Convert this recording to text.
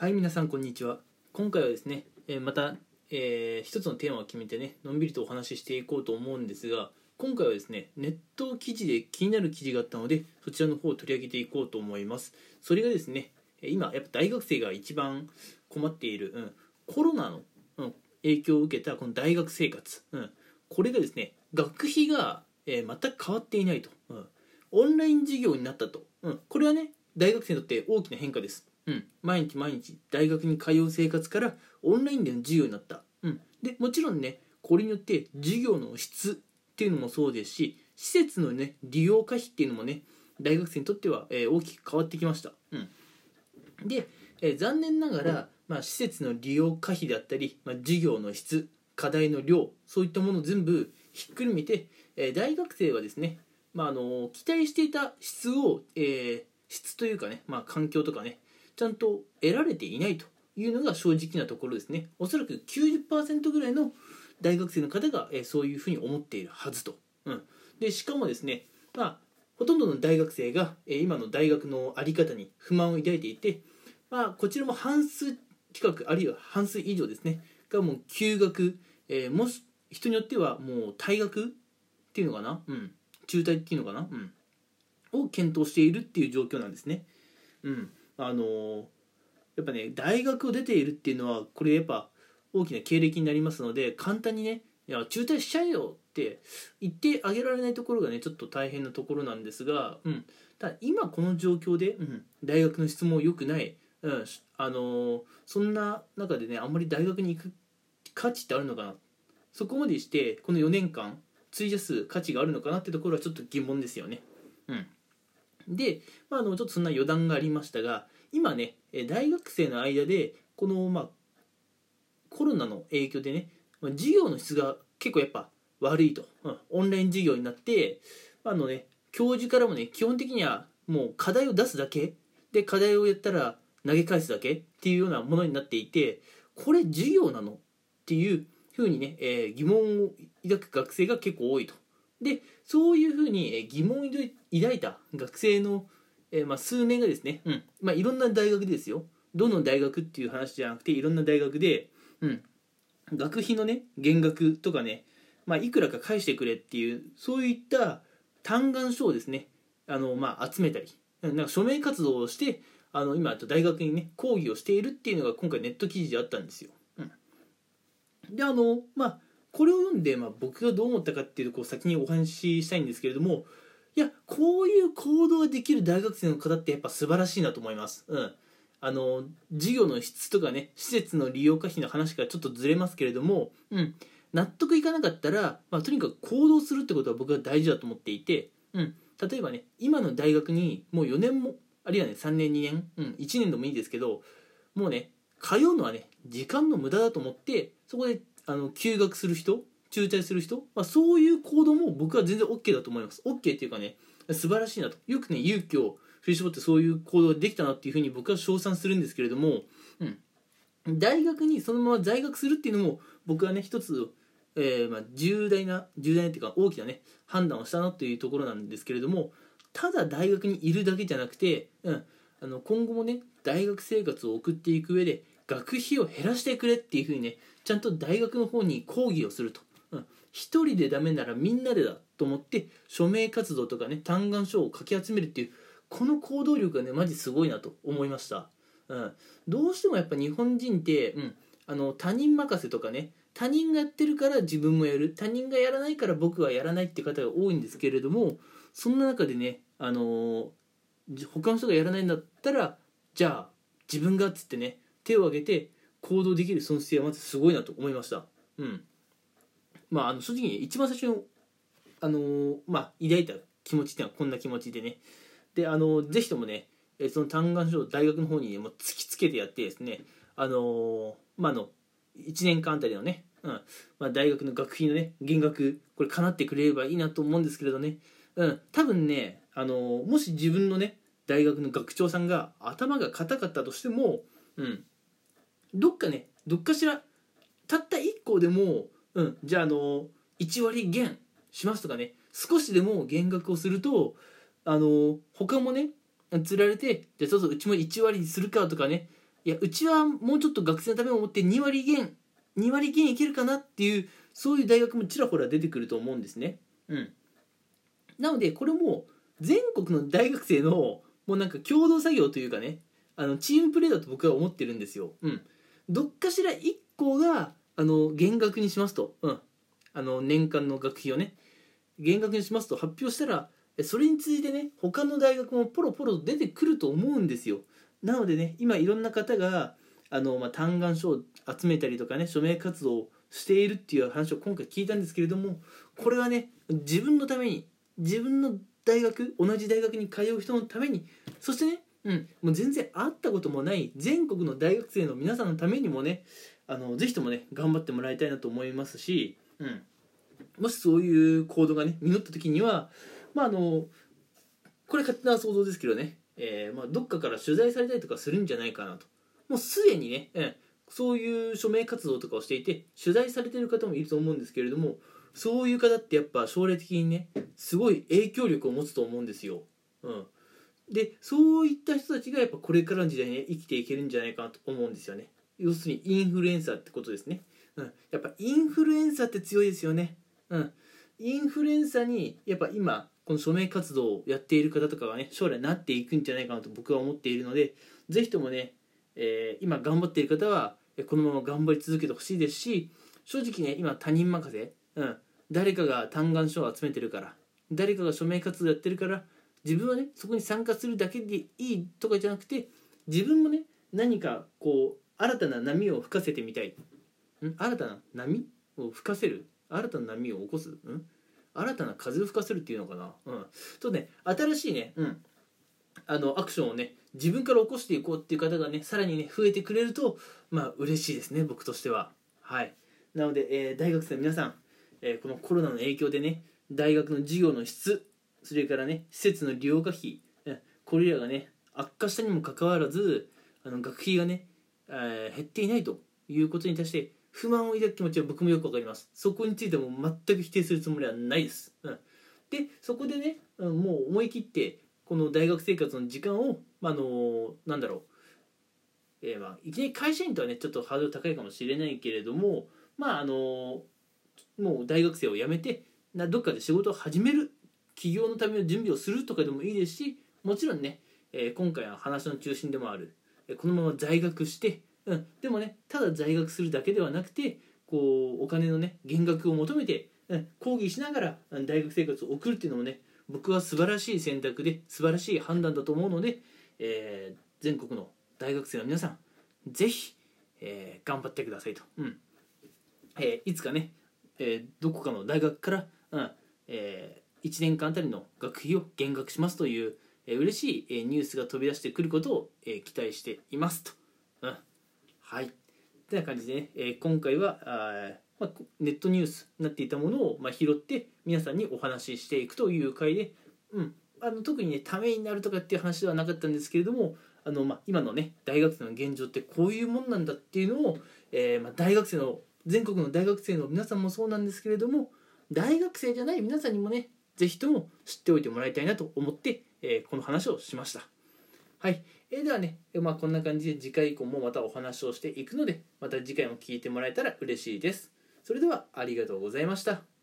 はい皆さんこんにちは。今回はですね、えーまた、えー一つのテーマを決めてねのんびりとお話ししていこうと思うんですが今回はですねネット記事で気になる記事があったのでそちらの方を取り上げていこうと思います。それがですね今やっぱ大学生が一番困っている、うん、コロナの、うん、影響を受けたこの大学生活、うん、これがですね学費が、えー全く変わっていないと、うん、オンライン授業になったと、うん、これはね大学生にとって大きな変化です、うん、毎日毎日大学に通う生活からオンラインでの授業になった、うん、でもちろんねこれによって授業の質っていうのもそうですし施設のね利用可否っていうのもね大学生にとっては、えー大きく変わってきました、うん、で、えー残念ながら、まあ、施設の利用可否であったり、まあ、授業の質課題の量そういったものを全部ひっくるめて、えー大学生はですね、まあ、あの期待していた質を、えー質というかね、まあ、環境とかねちゃんと得られていないというのが正直なところですね。おそらく90%ぐらいの大学生の方が、えそういうふうに思っているはずと、うん、でしかもですね、まあ、ほとんどの大学生が、え今の大学の在り方に不満を抱いていて、まあ、こちらも半数近くあるいは半数以上ですねがもう休学、えーもし人によってはもう退学っていうのかな、うん、中退っていうのかな、うん、を検討しているっていう状況なんですね。うん、あのやっぱね大学を出ているっていうのはこれやっぱ大きな経歴になりますので簡単にねいや中退しちゃえよって言ってあげられないところがねちょっと大変なところなんですが、うん、ただ今この状況で、うん、大学の質も良くない、うん、あのそんな中でねあんまり大学に行く価値ってあるのかな。そこまでしてこの4年間費やす価値があるのかなってところはちょっと疑問ですよね。うん、で、まあ、あのちょっとそんな余談がありましたが今ね大学生の間でこの、まあ、コロナの影響でね授業の質が結構やっぱ悪いと、うんオンライン授業になってあのね教授からもね基本的にはもう課題を出すだけ。で課題をやったら投げ返すだけっていうようなものになっていてこれ授業なの？っていうふうにね、えー疑問を抱く学生が結構多いと。でそういうふうにえー疑問を抱いた学生の、えーまあ、数名がですね、うん。まあ、いろんな大学ですよ。どの大学っていう話じゃなくていろんな大学で、うん、学費のね減額とかね、まあ、いくらか返してくれっていうそういった嘆願書をですねあの、まあ、集めたりうんなんか署名活動をしてあの今大学にね抗議をしているっていうのが今回ネット記事であったんですよ。うん、であのまあこれを読んで、まあ、僕がどう思ったかっていうとこう先にお話ししたいんですけれどもいやこういう行動ができる大学生の方ってやっぱ素晴らしいなと思います。うん。あの授業の質とかね施設の利用可否の話からちょっとずれますけれども、うん、納得いかなかったら、まあ、とにかく行動するってことは僕は大事だと思っていて、うん、例えばね今の大学にもう4年もあるいはね3年2年、うん、1年でもいいですけどもうね通うのはね時間の無駄だと思ってそこであの休学する人中退する人、まあ、そういう行動も僕は全然 OK だと思います。OK っていうかね素晴らしいなと。よくね勇気を振り絞ってそういう行動ができたなっていうふうに僕は称賛するんですけれども、うん、大学にそのまま在学するっていうのも僕はね一つ、えーまあ、重大な重大なっていうか大きなね判断をしたなというところなんですけれどもただ大学にいるだけじゃなくて、うん、あの今後もね大学生活を送っていく上で学費を減らしてくれっていうふうにねちゃんと大学の方に抗議をすると、うん、一人でダメならみんなでだと思って署名活動とかね嘆願書をかき集めるっていうこの行動力がねマジすごいなと思いました、うん、どうしてもやっぱ日本人って、うん、あの他人任せとかね他人がやってるから自分もやる。他人がやらないから僕はやらないって方が多いんですけれどもそんな中でねあのー他の人がやらないんだったらじゃあ自分がっつってね手を挙げて行動できるその姿勢はまずすごいなと思いました。うん。まああの正直に一番最初のあのーまあ抱いた気持ちっていうのはこんな気持ちでね。であのぜひともねその嘆願書を大学の方に、ね、もう突きつけてやってですねあのーまああの1年間あたりのね、うん。まあ、大学の学費のね減額これ叶ってくれればいいなと思うんですけれどね、うん、多分ね、あのもし自分のね大学の学長さんが頭が硬かったとしても、うん、どっかねどっかしらたった1個でも、うん、じゃあ、あの1割減しますとかね少しでも減額をするとあの他もね釣られてじゃあちょっとうちも1割にするかとかねいやうちはもうちょっと学生のためを思って2割減2割減いけるかなっていうそういう大学もちらほら出てくると思うんですね。うん、なのでこれも全国の大学生のもうなんか共同作業というかねあのチームプレーだと僕は思ってるんですよ。うん、どっかしら1校があの減額にしますと、うん、あの年間の学費をね。減額にしますと発表したらそれについてね他の大学もポロポロ出てくると思うんですよ。なのでね今いろんな方があの、まあ、嘆願書を集めたりとかね署名活動をしているっていう話を今回聞いたんですけれどもこれはね自分のために自分の大学同じ大学に通う人のためにそしてね、うん、もう全然会ったこともない全国の大学生の皆さんのためにもねあのぜひともね頑張ってもらいたいなと思いますし、うん、もしそういう行動がね実った時にはまああのこれ勝手な想像ですけどね、えーまあ、どっかから取材されたりとかするんじゃないかなと。もうすでにね、うん、そういう署名活動とかをしていて取材されてる方もいると思うんですけれどもそういう方ってやっぱ将来的にねすごい影響力を持つと思うんですよ。うん、でそういった人たちがやっぱこれからの時代に、ね、生きていけるんじゃないかなと思うんですよね。要するにインフルエンサーってことですね。うん、やっぱインフルエンサーって強いですよね。うん、インフルエンサーにやっぱ今この署名活動をやっている方とかがね将来なっていくんじゃないかなと僕は思っているので是非ともね、えー、今頑張っている方はこのまま頑張り続けてほしいですし正直ね今他人任せ、うん、誰かが嘆願書を集めてるから誰かが署名活動やってるから自分はねそこに参加するだけでいいとかじゃなくて自分もね何かこう新たな波を吹かせてみたい。ん？新たな波を吹かせる？新たな波を起こす？ん？新たな風を吹かせるっていうのかな？うん。とね新しいねうん。あのアクションをね自分から起こしていこうっていう方がねさらにね増えてくれるとまあ嬉しいですね僕としては。はい。なので、えー、大学生の皆さん、えー、このコロナの影響でね大学の授業の質それからね施設の利用可費これらがね悪化したにもかかわらずあの学費がね、えー、減っていないということに対して不満を抱く気持ちは僕もよくわかります。そこについても全く否定するつもりはないです、うん、でそこでね、もう思い切ってこの大学生活の時間を、まあのなんだろう、えーまあ、いきなり会社員とはねちょっとハードル高いかもしれないけれどもまああのもう大学生を辞めてなどっかで仕事を始める起業のための準備をするとかでもいいですしもちろんね、えー、今回は話の中心でもあるえこのまま在学してうん、でもねただ在学するだけではなくてこうお金のね減額を求めて、うん、講義しながら大学生活を送るっていうのもね僕は素晴らしい選択で素晴らしい判断だと思うので、えー、全国の大学生の皆さん是非、えー、頑張ってくださいと、うん。えー、いつかね、えー、どこかの大学から、うんえー、1年間あたりの学費を減額しますという、えー、嬉しい、え、ニュースが飛び出してくることを、え、期待していますと。うんはい。てな感じでね、え、今回はあ、まあ、ネットニュースになっていたものを、まあ、拾って皆さんにお話ししていくという回で、うん、あの特にねためになるとかっていう話ではなかったんですけれどもあの、まあ、今のね大学生の現状ってこういうもんなんだっていうのを、えーまあ、大学生の全国の大学生の皆さんもそうなんですけれども大学生じゃない皆さんにもね是非とも知っておいてもらいたいなと思って、えー、この話をしました。はい。えー、ではね、まあ、こんな感じで次回以降もまたお話をしていくので、また次回も聞いてもらえたら嬉しいです。それではありがとうございました。